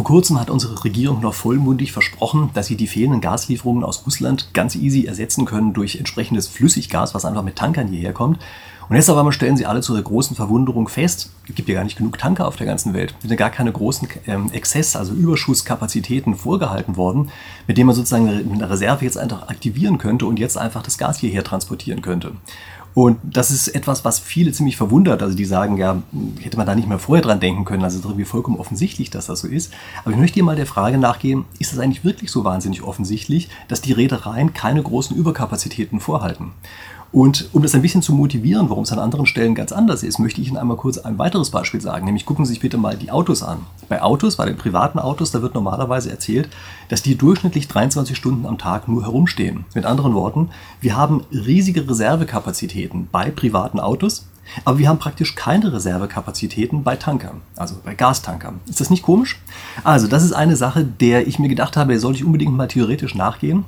Vor kurzem hat unsere Regierung noch vollmundig versprochen, dass sie die fehlenden Gaslieferungen aus Russland ganz easy ersetzen können durch entsprechendes Flüssiggas, was einfach mit Tankern hierher kommt. Und jetzt aber stellen sie alle zu ihrer großen Verwunderung fest, es gibt ja gar nicht genug Tanker auf der ganzen Welt. Es sind ja gar keine großen ähm, Exzess, also Überschusskapazitäten vorgehalten worden, mit denen man sozusagen eine Reserve jetzt einfach aktivieren könnte und jetzt einfach das Gas hierher transportieren könnte. Und das ist etwas, was viele ziemlich verwundert. Also die sagen, ja, hätte man da nicht mehr vorher dran denken können. Also es ist irgendwie vollkommen offensichtlich, dass das so ist. Aber ich möchte hier mal der Frage nachgehen, ist es eigentlich wirklich so wahnsinnig offensichtlich, dass die Reedereien keine großen Überkapazitäten vorhalten? Und um das ein bisschen zu motivieren, warum es an anderen Stellen ganz anders ist, möchte ich Ihnen einmal kurz ein weiteres Beispiel sagen. Nämlich gucken Sie sich bitte mal die Autos an. Bei Autos, bei den privaten Autos, da wird normalerweise erzählt, dass die durchschnittlich 23 Stunden am Tag nur herumstehen. Mit anderen Worten, wir haben riesige Reservekapazitäten bei privaten Autos, aber wir haben praktisch keine Reservekapazitäten bei Tankern, also bei Gastankern. Ist das nicht komisch? Also, das ist eine Sache, der ich mir gedacht habe, der sollte ich unbedingt mal theoretisch nachgehen.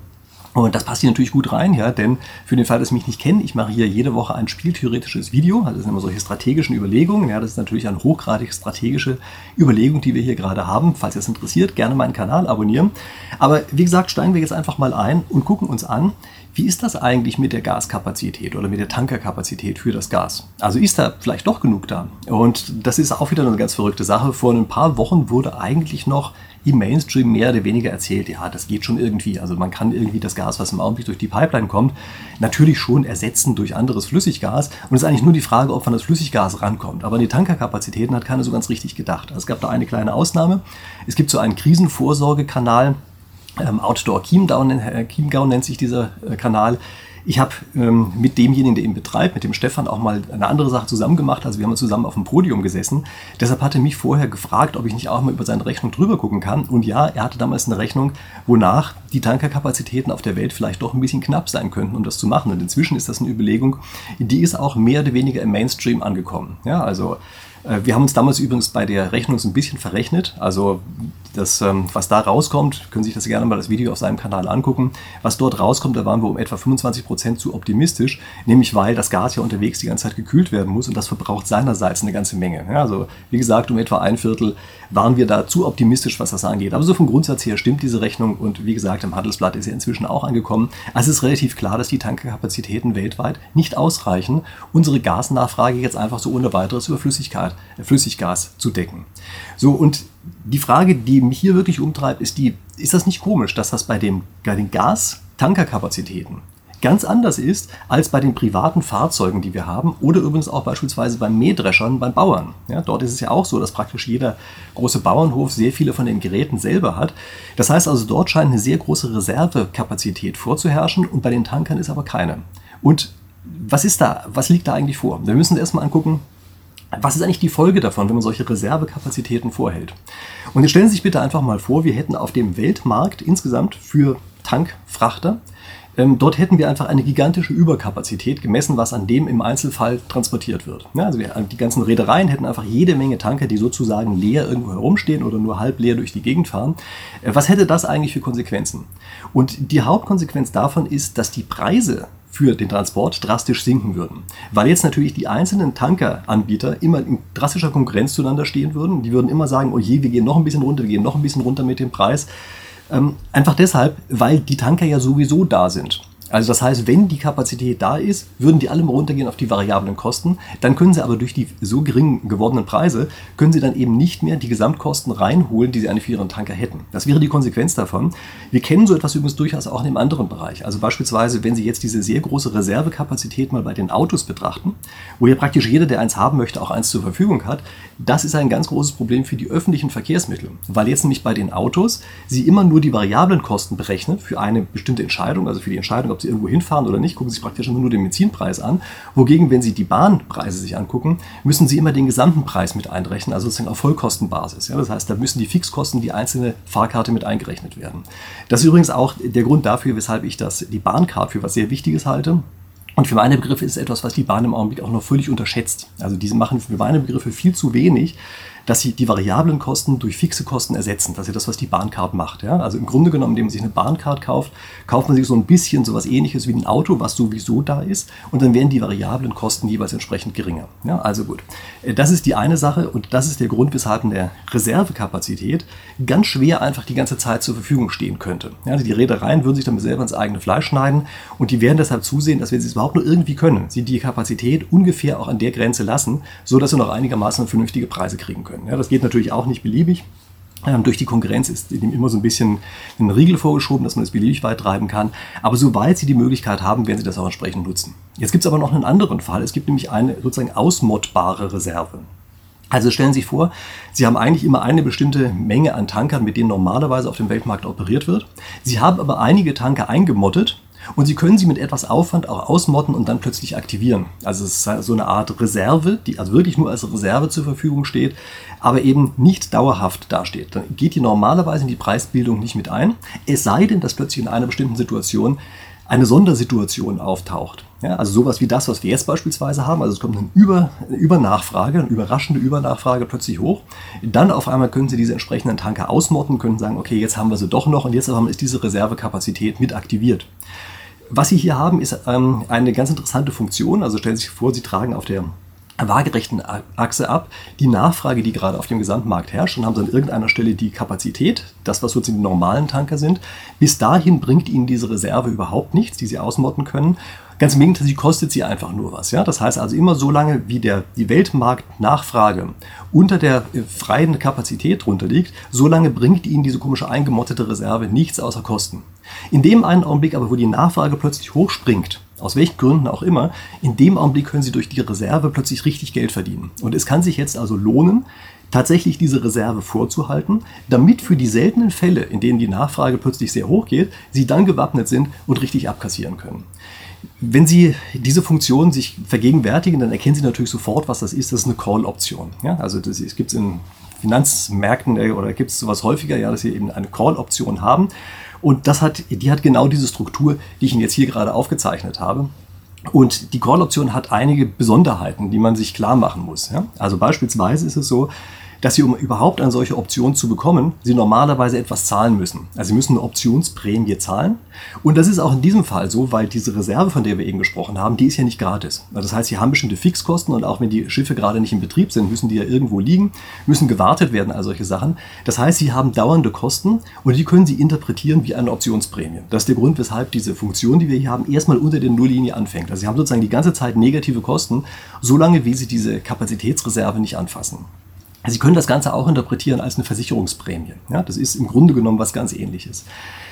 Und das passt hier natürlich gut rein, ja, denn für den Fall, dass Sie mich nicht kennen, ich mache hier jede Woche ein spieltheoretisches Video. Also das sind immer solche strategischen Überlegungen. Ja, das ist natürlich eine hochgradig strategische Überlegung, die wir hier gerade haben. Falls es interessiert, gerne meinen Kanal abonnieren. Aber wie gesagt, steigen wir jetzt einfach mal ein und gucken uns an, wie ist das eigentlich mit der Gaskapazität oder mit der Tankerkapazität für das Gas? Also ist da vielleicht doch genug da? Und das ist auch wieder eine ganz verrückte Sache. Vor ein paar Wochen wurde eigentlich noch im Mainstream mehr oder weniger erzählt, ja, das geht schon irgendwie. Also man kann irgendwie das Gas, was im Augenblick durch die Pipeline kommt, natürlich schon ersetzen durch anderes Flüssiggas. Und es ist eigentlich nur die Frage, ob man das Flüssiggas rankommt. Aber an die Tankerkapazitäten hat keiner so ganz richtig gedacht. Also es gab da eine kleine Ausnahme. Es gibt so einen Krisenvorsorgekanal, ähm, Outdoor Chiemgau, äh, Chiemgau nennt sich dieser äh, Kanal. Ich habe ähm, mit demjenigen, der ihn betreibt, mit dem Stefan, auch mal eine andere Sache zusammen gemacht. Also wir haben zusammen auf dem Podium gesessen. Deshalb hatte mich vorher gefragt, ob ich nicht auch mal über seine Rechnung drüber gucken kann. Und ja, er hatte damals eine Rechnung, wonach die Tankerkapazitäten auf der Welt vielleicht doch ein bisschen knapp sein könnten, um das zu machen. Und inzwischen ist das eine Überlegung, die ist auch mehr oder weniger im Mainstream angekommen. Ja, also wir haben uns damals übrigens bei der Rechnung so ein bisschen verrechnet. Also das, ähm, was da rauskommt, können Sie sich das gerne mal das Video auf seinem Kanal angucken. Was dort rauskommt, da waren wir um etwa 25 Prozent zu optimistisch, nämlich weil das Gas ja unterwegs die ganze Zeit gekühlt werden muss und das verbraucht seinerseits eine ganze Menge. Ja, also wie gesagt, um etwa ein Viertel waren wir da zu optimistisch, was das angeht. Aber so vom Grundsatz her stimmt diese Rechnung und wie gesagt, im Handelsblatt ist sie inzwischen auch angekommen. Also es ist relativ klar, dass die Tankerkapazitäten weltweit nicht ausreichen, unsere Gasnachfrage jetzt einfach so ohne weiteres über Flüssigkeit, Flüssiggas zu decken. So und die Frage, die mich hier wirklich umtreibt, ist die, ist das nicht komisch, dass das bei, dem, bei den Gas-Tankerkapazitäten ganz anders ist als bei den privaten Fahrzeugen, die wir haben oder übrigens auch beispielsweise beim Mähdreschern beim Bauern. Ja, dort ist es ja auch so, dass praktisch jeder große Bauernhof sehr viele von den Geräten selber hat. Das heißt also, dort scheint eine sehr große Reservekapazität vorzuherrschen und bei den Tankern ist aber keine. Und was ist da, was liegt da eigentlich vor? Wir müssen erstmal angucken, was ist eigentlich die Folge davon, wenn man solche Reservekapazitäten vorhält? Und jetzt stellen Sie sich bitte einfach mal vor, wir hätten auf dem Weltmarkt insgesamt für Tankfrachter, ähm, dort hätten wir einfach eine gigantische Überkapazität gemessen, was an dem im Einzelfall transportiert wird. Ja, also wir, die ganzen Reedereien hätten einfach jede Menge Tanker, die sozusagen leer irgendwo herumstehen oder nur halb leer durch die Gegend fahren. Äh, was hätte das eigentlich für Konsequenzen? Und die Hauptkonsequenz davon ist, dass die Preise für den Transport drastisch sinken würden. Weil jetzt natürlich die einzelnen Tankeranbieter immer in drastischer Konkurrenz zueinander stehen würden. Die würden immer sagen, oh je, wir gehen noch ein bisschen runter, wir gehen noch ein bisschen runter mit dem Preis. Ähm, einfach deshalb, weil die Tanker ja sowieso da sind. Also das heißt, wenn die Kapazität da ist, würden die alle mal runtergehen auf die variablen Kosten. Dann können sie aber durch die so gering gewordenen Preise, können sie dann eben nicht mehr die Gesamtkosten reinholen, die sie eigentlich für ihren Tanker hätten. Das wäre die Konsequenz davon. Wir kennen so etwas übrigens durchaus auch in einem anderen Bereich. Also beispielsweise, wenn Sie jetzt diese sehr große Reservekapazität mal bei den Autos betrachten, wo ja praktisch jeder, der eins haben möchte, auch eins zur Verfügung hat, das ist ein ganz großes Problem für die öffentlichen Verkehrsmittel. Weil jetzt nämlich bei den Autos Sie immer nur die variablen Kosten berechnen für eine bestimmte Entscheidung, also für die Entscheidung, ob Sie irgendwo hinfahren oder nicht, gucken Sie sich praktisch immer nur den Benzinpreis an. Wogegen, wenn Sie die Bahnpreise sich angucken, müssen Sie immer den gesamten Preis mit einrechnen, also sozusagen auf Vollkostenbasis. Ja, das heißt, da müssen die Fixkosten, die einzelne Fahrkarte mit eingerechnet werden. Das ist übrigens auch der Grund dafür, weshalb ich das, die Bahncard für was sehr Wichtiges halte. Und für meine Begriffe ist es etwas, was die Bahn im Augenblick auch noch völlig unterschätzt. Also diese machen für meine Begriffe viel zu wenig dass sie die variablen Kosten durch fixe Kosten ersetzen. Das ist ja das, was die Bahncard macht. Ja? Also im Grunde genommen, indem man sich eine Bahncard kauft, kauft man sich so ein bisschen so was ähnliches wie ein Auto, was sowieso da ist. Und dann werden die variablen Kosten jeweils entsprechend geringer. Ja? Also gut. Äh, das ist die eine Sache und das ist der Grund, weshalb eine Reservekapazität ganz schwer einfach die ganze Zeit zur Verfügung stehen könnte. Ja? Also die Reedereien würden sich damit selber ins eigene Fleisch schneiden und die werden deshalb zusehen, dass wenn sie es überhaupt nur irgendwie können, sie die Kapazität ungefähr auch an der Grenze lassen, so dass sie noch einigermaßen vernünftige Preise kriegen können. Ja, das geht natürlich auch nicht beliebig. Ähm, durch die Konkurrenz ist dem immer so ein bisschen ein Riegel vorgeschoben, dass man es beliebig weit treiben kann. Aber sobald sie die Möglichkeit haben, werden sie das auch entsprechend nutzen. Jetzt gibt es aber noch einen anderen Fall. Es gibt nämlich eine sozusagen ausmottbare Reserve. Also stellen Sie sich vor, Sie haben eigentlich immer eine bestimmte Menge an Tankern, mit denen normalerweise auf dem Weltmarkt operiert wird. Sie haben aber einige Tanker eingemottet und Sie können sie mit etwas Aufwand auch ausmotten und dann plötzlich aktivieren. Also es ist so eine Art Reserve, die also wirklich nur als Reserve zur Verfügung steht, aber eben nicht dauerhaft dasteht. Dann geht die normalerweise in die Preisbildung nicht mit ein, es sei denn, dass plötzlich in einer bestimmten Situation eine Sondersituation auftaucht. Ja, also sowas wie das, was wir jetzt beispielsweise haben. Also es kommt eine, Über, eine Übernachfrage, eine überraschende Übernachfrage plötzlich hoch. Dann auf einmal können Sie diese entsprechenden Tanker ausmotten, können sagen, okay, jetzt haben wir sie doch noch und jetzt ist diese Reservekapazität mit aktiviert. Was Sie hier haben, ist ähm, eine ganz interessante Funktion. Also stellen Sie sich vor, Sie tragen auf der waagerechten Achse ab die Nachfrage, die gerade auf dem Gesamtmarkt herrscht und haben Sie an irgendeiner Stelle die Kapazität, das was sozusagen die normalen Tanker sind. Bis dahin bringt Ihnen diese Reserve überhaupt nichts, die Sie ausmotten können. Ganz im Gegenteil, sie kostet sie einfach nur was. Ja? Das heißt also immer so lange, wie der, die Weltmarktnachfrage unter der äh, freien Kapazität drunter liegt, so lange bringt ihnen diese komische eingemottete Reserve nichts außer Kosten. In dem einen Augenblick aber, wo die Nachfrage plötzlich hochspringt, aus welchen Gründen auch immer, in dem Augenblick können sie durch die Reserve plötzlich richtig Geld verdienen. Und es kann sich jetzt also lohnen, tatsächlich diese Reserve vorzuhalten, damit für die seltenen Fälle, in denen die Nachfrage plötzlich sehr hoch geht, sie dann gewappnet sind und richtig abkassieren können. Wenn Sie diese Funktion sich vergegenwärtigen, dann erkennen Sie natürlich sofort, was das ist. Das ist eine Call-Option. Ja, also das gibt es in Finanzmärkten äh, oder gibt es sowas häufiger, ja, dass Sie eben eine Call-Option haben. Und das hat, die hat genau diese Struktur, die ich Ihnen jetzt hier gerade aufgezeichnet habe. Und die Call-Option hat einige Besonderheiten, die man sich klar machen muss. Ja? Also beispielsweise ist es so, dass Sie, um überhaupt eine solche Option zu bekommen, Sie normalerweise etwas zahlen müssen. Also Sie müssen eine Optionsprämie zahlen. Und das ist auch in diesem Fall so, weil diese Reserve, von der wir eben gesprochen haben, die ist ja nicht gratis. Das heißt, Sie haben bestimmte Fixkosten und auch wenn die Schiffe gerade nicht in Betrieb sind, müssen die ja irgendwo liegen, müssen gewartet werden, all solche Sachen. Das heißt, Sie haben dauernde Kosten und die können Sie interpretieren wie eine Optionsprämie. Das ist der Grund, weshalb diese Funktion, die wir hier haben, erstmal unter der Nulllinie anfängt. Also Sie haben sozusagen die ganze Zeit negative Kosten, solange wie Sie diese Kapazitätsreserve nicht anfassen. Sie können das Ganze auch interpretieren als eine Versicherungsprämie. Ja, das ist im Grunde genommen was ganz ähnliches.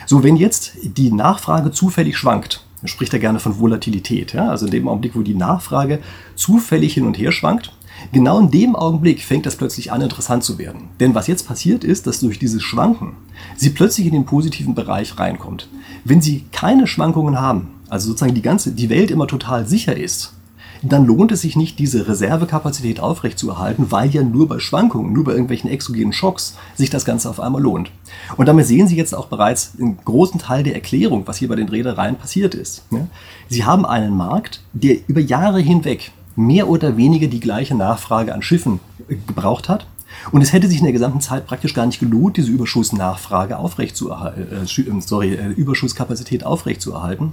So, wenn jetzt die Nachfrage zufällig schwankt, spricht er gerne von Volatilität. Ja? Also in dem Augenblick, wo die Nachfrage zufällig hin und her schwankt, genau in dem Augenblick fängt das plötzlich an, interessant zu werden. Denn was jetzt passiert ist, dass durch dieses Schwanken sie plötzlich in den positiven Bereich reinkommt. Wenn sie keine Schwankungen haben, also sozusagen die ganze, die Welt immer total sicher ist, dann lohnt es sich nicht, diese Reservekapazität aufrechtzuerhalten, weil ja nur bei Schwankungen, nur bei irgendwelchen exogenen Schocks sich das Ganze auf einmal lohnt. Und damit sehen Sie jetzt auch bereits einen großen Teil der Erklärung, was hier bei den Reedereien passiert ist. Sie haben einen Markt, der über Jahre hinweg mehr oder weniger die gleiche Nachfrage an Schiffen gebraucht hat. Und es hätte sich in der gesamten Zeit praktisch gar nicht gelohnt, diese Überschussnachfrage aufrechtzuerhalten, äh, sorry, äh, Überschusskapazität aufrechtzuerhalten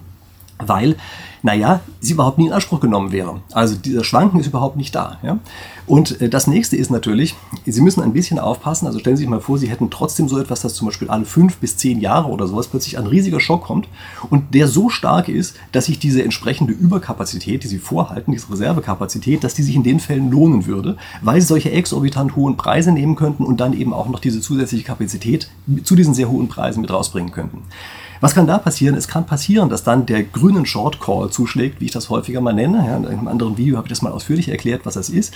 weil, naja, sie überhaupt nie in Anspruch genommen wäre. Also dieser Schwanken ist überhaupt nicht da. Ja? Und äh, das nächste ist natürlich, Sie müssen ein bisschen aufpassen. Also stellen Sie sich mal vor, Sie hätten trotzdem so etwas, dass zum Beispiel alle fünf bis zehn Jahre oder sowas plötzlich ein riesiger Schock kommt und der so stark ist, dass sich diese entsprechende Überkapazität, die Sie vorhalten, diese Reservekapazität, dass die sich in den Fällen lohnen würde, weil Sie solche exorbitant hohen Preise nehmen könnten und dann eben auch noch diese zusätzliche Kapazität zu diesen sehr hohen Preisen mit rausbringen könnten. Was kann da passieren? Es kann passieren, dass dann der grünen Short Call zuschlägt, wie ich das häufiger mal nenne. Ja, in einem anderen Video habe ich das mal ausführlich erklärt, was das ist.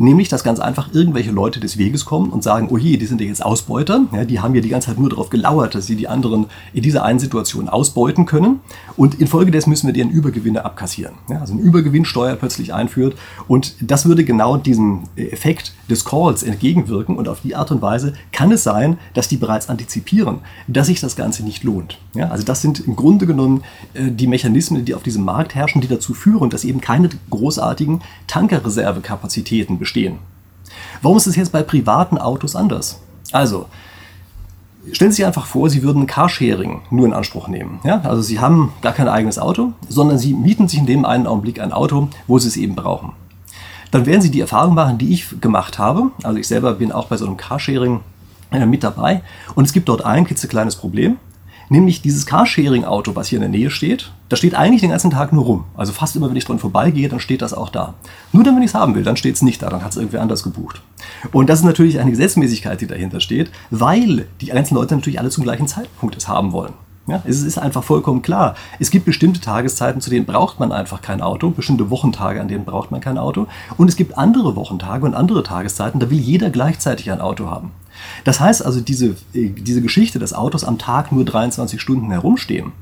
Nämlich, dass ganz einfach irgendwelche Leute des Weges kommen und sagen, oh je, die sind ja jetzt Ausbeuter. Ja, die haben ja die ganze Zeit nur darauf gelauert, dass sie die anderen in dieser einen Situation ausbeuten können. Und infolgedessen müssen wir deren Übergewinne abkassieren. Ja, also eine Übergewinnsteuer plötzlich einführt. Und das würde genau diesem Effekt des Calls entgegenwirken. Und auf die Art und Weise kann es sein, dass die bereits antizipieren, dass sich das Ganze nicht lohnt. Ja, also das sind im Grunde genommen äh, die Mechanismen, die auf diesem Markt herrschen, die dazu führen, dass eben keine großartigen Tankerreservekapazitäten bestehen bestehen. Warum ist es jetzt bei privaten Autos anders? Also, Stellen Sie sich einfach vor, Sie würden Carsharing nur in Anspruch nehmen. Ja? Also Sie haben gar kein eigenes Auto, sondern Sie mieten sich in dem einen Augenblick ein Auto, wo Sie es eben brauchen. Dann werden Sie die Erfahrung machen, die ich gemacht habe. Also ich selber bin auch bei so einem Carsharing äh, mit dabei. Und es gibt dort ein klitzekleines Problem. Nämlich dieses Carsharing-Auto, was hier in der Nähe steht, das steht eigentlich den ganzen Tag nur rum. Also fast immer, wenn ich dran vorbeigehe, dann steht das auch da. Nur dann, wenn ich es haben will, dann steht es nicht da, dann hat es irgendwer anders gebucht. Und das ist natürlich eine Gesetzmäßigkeit, die dahinter steht, weil die ganzen Leute natürlich alle zum gleichen Zeitpunkt es haben wollen. Ja, es ist einfach vollkommen klar. Es gibt bestimmte Tageszeiten, zu denen braucht man einfach kein Auto, bestimmte Wochentage, an denen braucht man kein Auto. Und es gibt andere Wochentage und andere Tageszeiten, da will jeder gleichzeitig ein Auto haben. Das heißt also, diese, äh, diese Geschichte, dass Autos am Tag nur 23 Stunden herumstehen,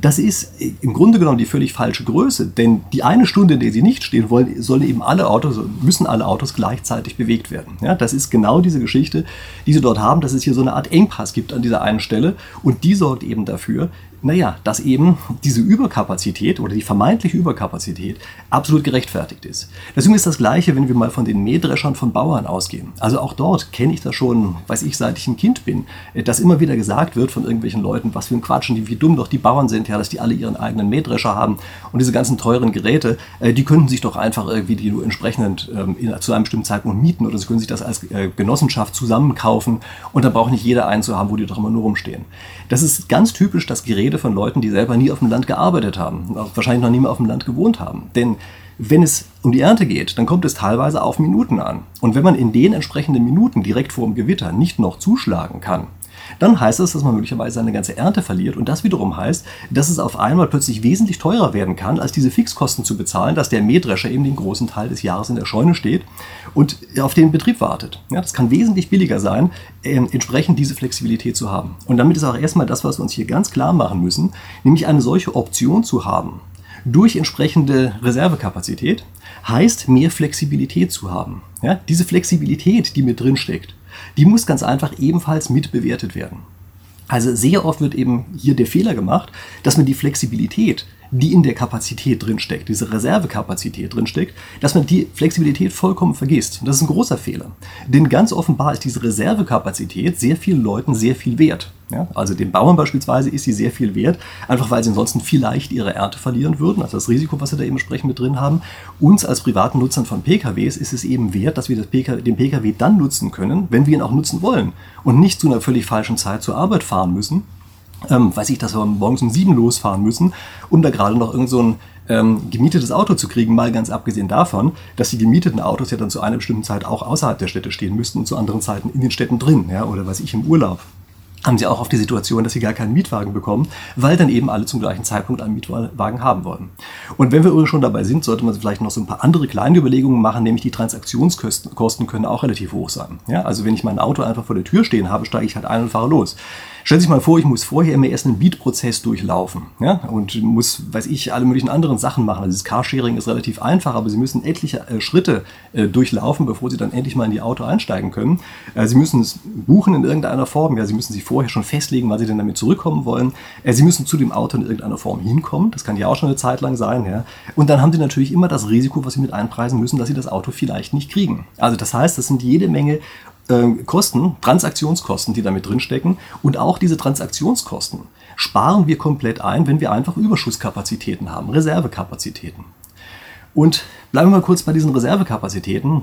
das ist im Grunde genommen die völlig falsche Größe, denn die eine Stunde, in der sie nicht stehen wollen, sollen eben alle Autos, müssen alle Autos gleichzeitig bewegt werden. Ja, das ist genau diese Geschichte, die sie dort haben, dass es hier so eine Art Engpass gibt an dieser einen Stelle und die sorgt eben dafür, naja, dass eben diese Überkapazität oder die vermeintliche Überkapazität absolut gerechtfertigt ist. Deswegen ist das Gleiche, wenn wir mal von den Mähdreschern von Bauern ausgehen. Also auch dort kenne ich das schon, weiß ich, seit ich ein Kind bin, dass immer wieder gesagt wird von irgendwelchen Leuten, was für ein Quatsch und wie dumm doch die Bauern sind, ja, dass die alle ihren eigenen Mähdrescher haben und diese ganzen teuren Geräte, äh, die könnten sich doch einfach irgendwie die entsprechend ähm, zu einem bestimmten Zeitpunkt mieten oder sie können sich das als äh, Genossenschaft zusammenkaufen und da braucht nicht jeder einen zu haben, wo die doch immer nur rumstehen. Das ist ganz typisch das Gerät Rede von Leuten, die selber nie auf dem Land gearbeitet haben, wahrscheinlich noch nie mehr auf dem Land gewohnt haben. Denn wenn es um die Ernte geht, dann kommt es teilweise auf Minuten an. Und wenn man in den entsprechenden Minuten direkt vor dem Gewitter nicht noch zuschlagen kann, dann heißt das, dass man möglicherweise eine ganze Ernte verliert. Und das wiederum heißt, dass es auf einmal plötzlich wesentlich teurer werden kann, als diese Fixkosten zu bezahlen, dass der Mähdrescher eben den großen Teil des Jahres in der Scheune steht und auf den Betrieb wartet. Ja, das kann wesentlich billiger sein, äh, entsprechend diese Flexibilität zu haben. Und damit ist auch erstmal das, was wir uns hier ganz klar machen müssen, nämlich eine solche Option zu haben durch entsprechende Reservekapazität heißt mehr Flexibilität zu haben. Ja, diese Flexibilität, die mit drin steckt, die muss ganz einfach ebenfalls mitbewertet werden. Also sehr oft wird eben hier der Fehler gemacht, dass man die Flexibilität, die in der Kapazität drinsteckt, diese Reservekapazität drinsteckt, dass man die Flexibilität vollkommen vergisst. Und das ist ein großer Fehler. Denn ganz offenbar ist diese Reservekapazität sehr vielen Leuten sehr viel wert. Ja, also den Bauern beispielsweise ist sie sehr viel wert, einfach weil sie ansonsten vielleicht ihre Ernte verlieren würden, also das Risiko, was sie da eben entsprechend mit drin haben. Uns als privaten Nutzern von PKWs ist es eben wert, dass wir PKW, den PKW dann nutzen können, wenn wir ihn auch nutzen wollen und nicht zu einer völlig falschen Zeit zur Arbeit fahren müssen. Ähm, weiß ich, dass wir morgens um sieben losfahren müssen, um da gerade noch irgend so ein ähm, gemietetes Auto zu kriegen, mal ganz abgesehen davon, dass die gemieteten Autos ja dann zu einer bestimmten Zeit auch außerhalb der Städte stehen müssten und zu anderen Zeiten in den Städten drin, ja, oder was ich im Urlaub haben sie auch auf die Situation, dass sie gar keinen Mietwagen bekommen, weil dann eben alle zum gleichen Zeitpunkt einen Mietwagen haben wollen. Und wenn wir schon dabei sind, sollte man vielleicht noch so ein paar andere kleine Überlegungen machen, nämlich die Transaktionskosten können auch relativ hoch sein. Ja, also wenn ich mein Auto einfach vor der Tür stehen habe, steige ich halt ein und fahre los. Stellen Sie sich mal vor, ich muss vorher immer erst einen Beat-Prozess durchlaufen ja? und muss, weiß ich, alle möglichen anderen Sachen machen. Also das Carsharing ist relativ einfach, aber Sie müssen etliche äh, Schritte äh, durchlaufen, bevor Sie dann endlich mal in die Auto einsteigen können. Äh, Sie müssen es buchen in irgendeiner Form. Ja, Sie müssen sich vorher schon festlegen, wann Sie denn damit zurückkommen wollen. Äh, Sie müssen zu dem Auto in irgendeiner Form hinkommen. Das kann ja auch schon eine Zeit lang sein. Ja? Und dann haben Sie natürlich immer das Risiko, was Sie mit einpreisen müssen, dass Sie das Auto vielleicht nicht kriegen. Also das heißt, das sind jede Menge äh, Kosten, Transaktionskosten, die damit drinstecken. Und auch diese Transaktionskosten sparen wir komplett ein, wenn wir einfach Überschusskapazitäten haben, Reservekapazitäten. Und bleiben wir mal kurz bei diesen Reservekapazitäten.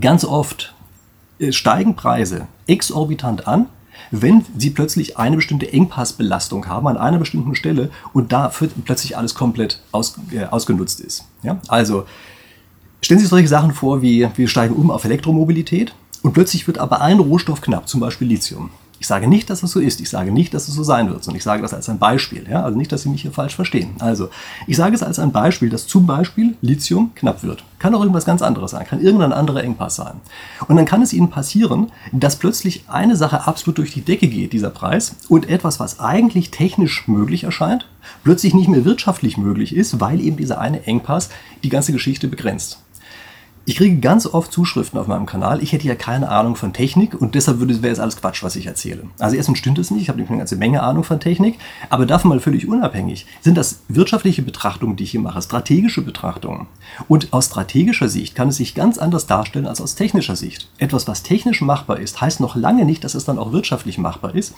Ganz oft äh, steigen Preise exorbitant an, wenn sie plötzlich eine bestimmte Engpassbelastung haben an einer bestimmten Stelle und da plötzlich alles komplett aus, äh, ausgenutzt ist. Ja? Also stellen Sie sich solche Sachen vor, wie wir steigen um auf Elektromobilität und plötzlich wird aber ein Rohstoff knapp, zum Beispiel Lithium. Ich sage nicht, dass das so ist. Ich sage nicht, dass es so sein wird, sondern ich sage das als ein Beispiel. Ja? Also nicht, dass Sie mich hier falsch verstehen. Also, ich sage es als ein Beispiel, dass zum Beispiel Lithium knapp wird. Kann auch irgendwas ganz anderes sein, kann irgendein anderer Engpass sein. Und dann kann es Ihnen passieren, dass plötzlich eine Sache absolut durch die Decke geht, dieser Preis, und etwas, was eigentlich technisch möglich erscheint, plötzlich nicht mehr wirtschaftlich möglich ist, weil eben dieser eine Engpass die ganze Geschichte begrenzt. Ich kriege ganz oft Zuschriften auf meinem Kanal. Ich hätte ja keine Ahnung von Technik und deshalb wäre es alles Quatsch, was ich erzähle. Also erstens stimmt es nicht. Ich habe nämlich eine ganze Menge Ahnung von Technik. Aber davon mal völlig unabhängig sind das wirtschaftliche Betrachtungen, die ich hier mache, strategische Betrachtungen. Und aus strategischer Sicht kann es sich ganz anders darstellen als aus technischer Sicht. Etwas, was technisch machbar ist, heißt noch lange nicht, dass es dann auch wirtschaftlich machbar ist.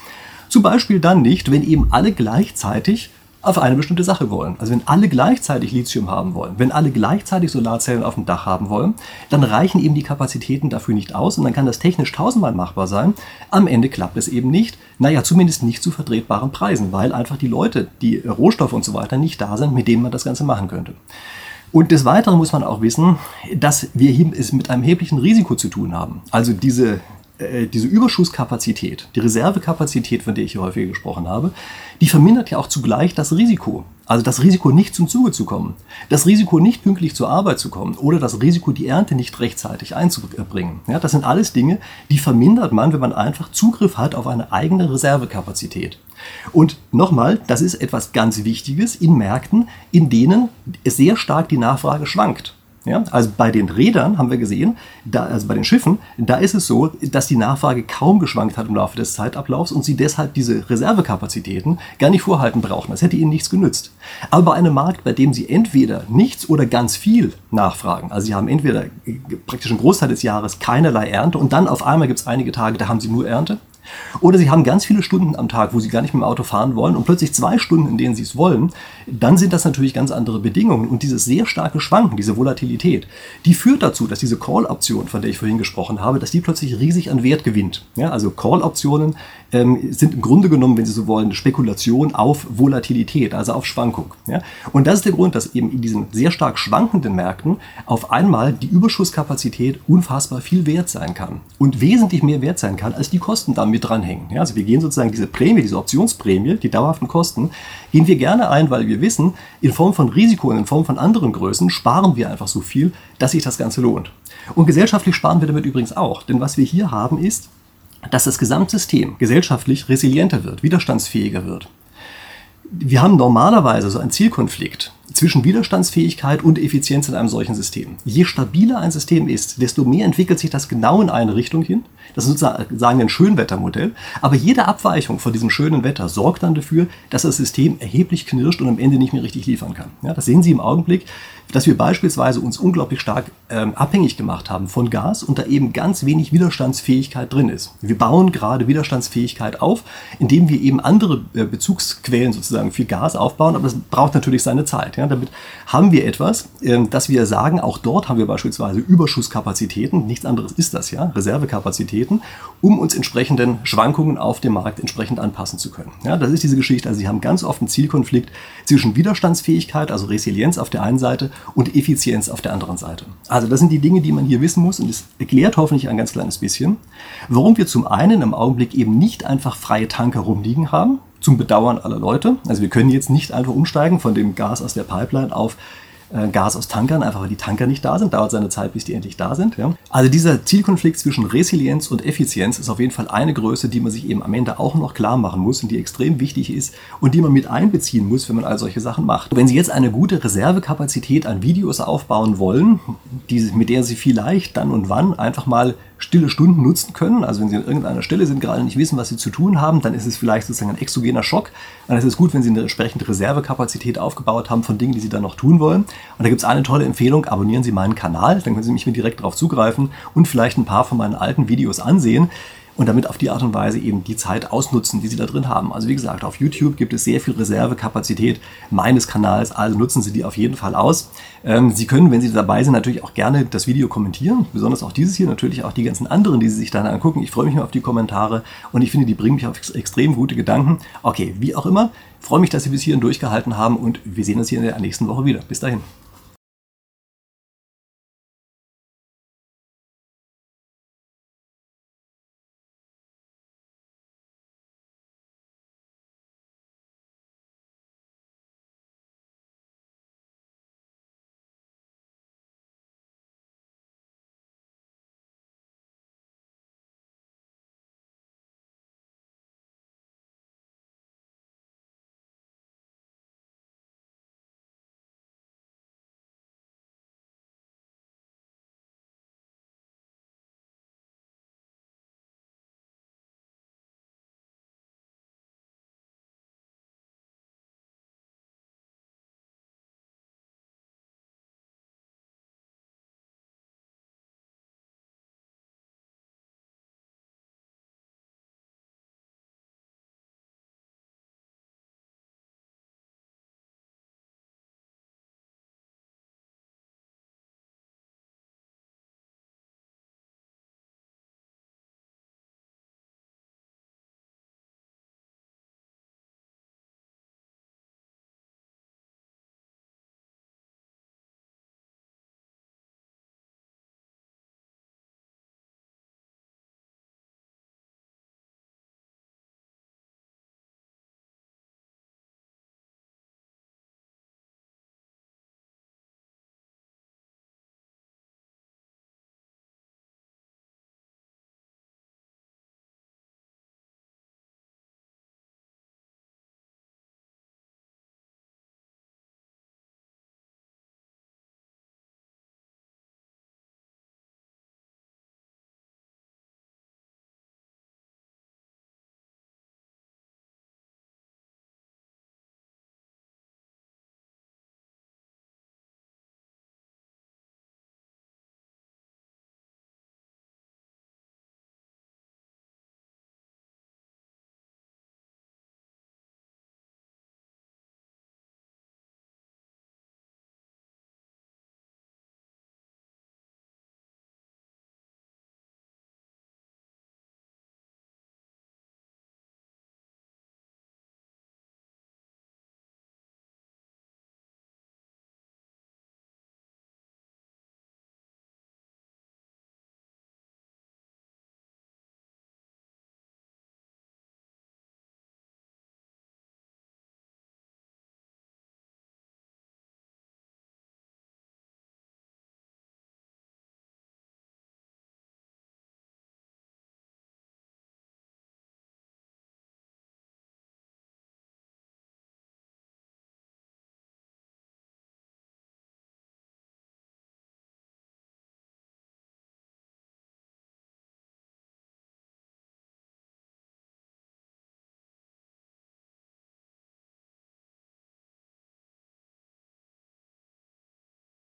Zum Beispiel dann nicht, wenn eben alle gleichzeitig auf eine bestimmte Sache wollen. Also wenn alle gleichzeitig Lithium haben wollen, wenn alle gleichzeitig Solarzellen auf dem Dach haben wollen, dann reichen eben die Kapazitäten dafür nicht aus und dann kann das technisch tausendmal machbar sein. Am Ende klappt es eben nicht. Naja, zumindest nicht zu vertretbaren Preisen, weil einfach die Leute, die Rohstoffe und so weiter nicht da sind, mit denen man das Ganze machen könnte. Und des Weiteren muss man auch wissen, dass wir hier es mit einem erheblichen Risiko zu tun haben. Also diese äh, diese Überschusskapazität, die Reservekapazität, von der ich hier häufig gesprochen habe, die vermindert ja auch zugleich das Risiko. Also das Risiko, nicht zum Zuge zu kommen, das Risiko, nicht pünktlich zur Arbeit zu kommen oder das Risiko, die Ernte nicht rechtzeitig einzubringen. Ja, das sind alles Dinge, die vermindert man, wenn man einfach Zugriff hat auf eine eigene Reservekapazität. Und nochmal, das ist etwas ganz Wichtiges in Märkten, in denen sehr stark die Nachfrage schwankt. Ja, also bei den Rädern haben wir gesehen, da, also bei den Schiffen, da ist es so, dass die Nachfrage kaum geschwankt hat im Laufe des Zeitablaufs und sie deshalb diese Reservekapazitäten gar nicht vorhalten brauchen. Das hätte ihnen nichts genützt. Aber bei einem Markt, bei dem sie entweder nichts oder ganz viel nachfragen, also sie haben entweder praktisch einen Großteil des Jahres keinerlei Ernte und dann auf einmal gibt es einige Tage, da haben sie nur Ernte, oder Sie haben ganz viele Stunden am Tag, wo Sie gar nicht mit dem Auto fahren wollen und plötzlich zwei Stunden, in denen Sie es wollen, dann sind das natürlich ganz andere Bedingungen. Und dieses sehr starke Schwanken, diese Volatilität, die führt dazu, dass diese Call-Option, von der ich vorhin gesprochen habe, dass die plötzlich riesig an Wert gewinnt. Ja, also Call-Optionen ähm, sind im Grunde genommen, wenn Sie so wollen, Spekulation auf Volatilität, also auf Schwankung. Ja? Und das ist der Grund, dass eben in diesen sehr stark schwankenden Märkten auf einmal die Überschusskapazität unfassbar viel wert sein kann und wesentlich mehr wert sein kann, als die Kosten damit dranhängen. Ja? Also wir gehen sozusagen diese Prämie, diese Optionsprämie, die dauerhaften Kosten, gehen wir gerne ein, weil wir wissen, in Form von Risiko und in Form von anderen Größen sparen wir einfach so viel, dass sich das Ganze lohnt. Und gesellschaftlich sparen wir damit übrigens auch, denn was wir hier haben ist, dass das Gesamtsystem gesellschaftlich resilienter wird, widerstandsfähiger wird. Wir haben normalerweise so einen Zielkonflikt zwischen Widerstandsfähigkeit und Effizienz in einem solchen System. Je stabiler ein System ist, desto mehr entwickelt sich das genau in eine Richtung hin. Das ist sozusagen ein Schönwettermodell. Aber jede Abweichung von diesem schönen Wetter sorgt dann dafür, dass das System erheblich knirscht und am Ende nicht mehr richtig liefern kann. Ja, das sehen Sie im Augenblick dass wir beispielsweise uns unglaublich stark ähm, abhängig gemacht haben von Gas und da eben ganz wenig Widerstandsfähigkeit drin ist. Wir bauen gerade Widerstandsfähigkeit auf, indem wir eben andere äh, Bezugsquellen sozusagen für Gas aufbauen, aber das braucht natürlich seine Zeit. Ja? Damit haben wir etwas, äh, dass wir sagen, auch dort haben wir beispielsweise Überschusskapazitäten, nichts anderes ist das ja, Reservekapazitäten, um uns entsprechenden Schwankungen auf dem Markt entsprechend anpassen zu können. Ja? Das ist diese Geschichte. Also Sie haben ganz oft einen Zielkonflikt zwischen Widerstandsfähigkeit, also Resilienz auf der einen Seite und Effizienz auf der anderen Seite. Also das sind die Dinge, die man hier wissen muss und es erklärt hoffentlich ein ganz kleines bisschen, warum wir zum einen im Augenblick eben nicht einfach freie Tanker rumliegen haben, zum Bedauern aller Leute. Also wir können jetzt nicht einfach umsteigen von dem Gas aus der Pipeline auf Gas aus Tankern, einfach weil die Tanker nicht da sind. Dauert seine Zeit, bis die endlich da sind. Ja. Also dieser Zielkonflikt zwischen Resilienz und Effizienz ist auf jeden Fall eine Größe, die man sich eben am Ende auch noch klar machen muss und die extrem wichtig ist und die man mit einbeziehen muss, wenn man all solche Sachen macht. Wenn Sie jetzt eine gute Reservekapazität an Videos aufbauen wollen, die, mit der Sie vielleicht dann und wann einfach mal stille Stunden nutzen können. Also wenn Sie an irgendeiner Stelle sind, gerade nicht wissen, was Sie zu tun haben, dann ist es vielleicht sozusagen ein exogener Schock. Dann ist es gut, wenn Sie eine entsprechende Reservekapazität aufgebaut haben von Dingen, die Sie dann noch tun wollen. Und da gibt es eine tolle Empfehlung, abonnieren Sie meinen Kanal, dann können Sie mich mir direkt darauf zugreifen und vielleicht ein paar von meinen alten Videos ansehen und damit auf die Art und Weise eben die Zeit ausnutzen, die Sie da drin haben. Also wie gesagt, auf YouTube gibt es sehr viel Reservekapazität meines Kanals, also nutzen Sie die auf jeden Fall aus. Ähm, Sie können, wenn Sie dabei sind, natürlich auch gerne das Video kommentieren, besonders auch dieses hier, natürlich auch die ganzen anderen, die Sie sich dann angucken. Ich freue mich mal auf die Kommentare und ich finde, die bringen mich auf extrem gute Gedanken. Okay, wie auch immer, freue mich, dass Sie bis hierhin durchgehalten haben und wir sehen uns hier in der nächsten Woche wieder. Bis dahin.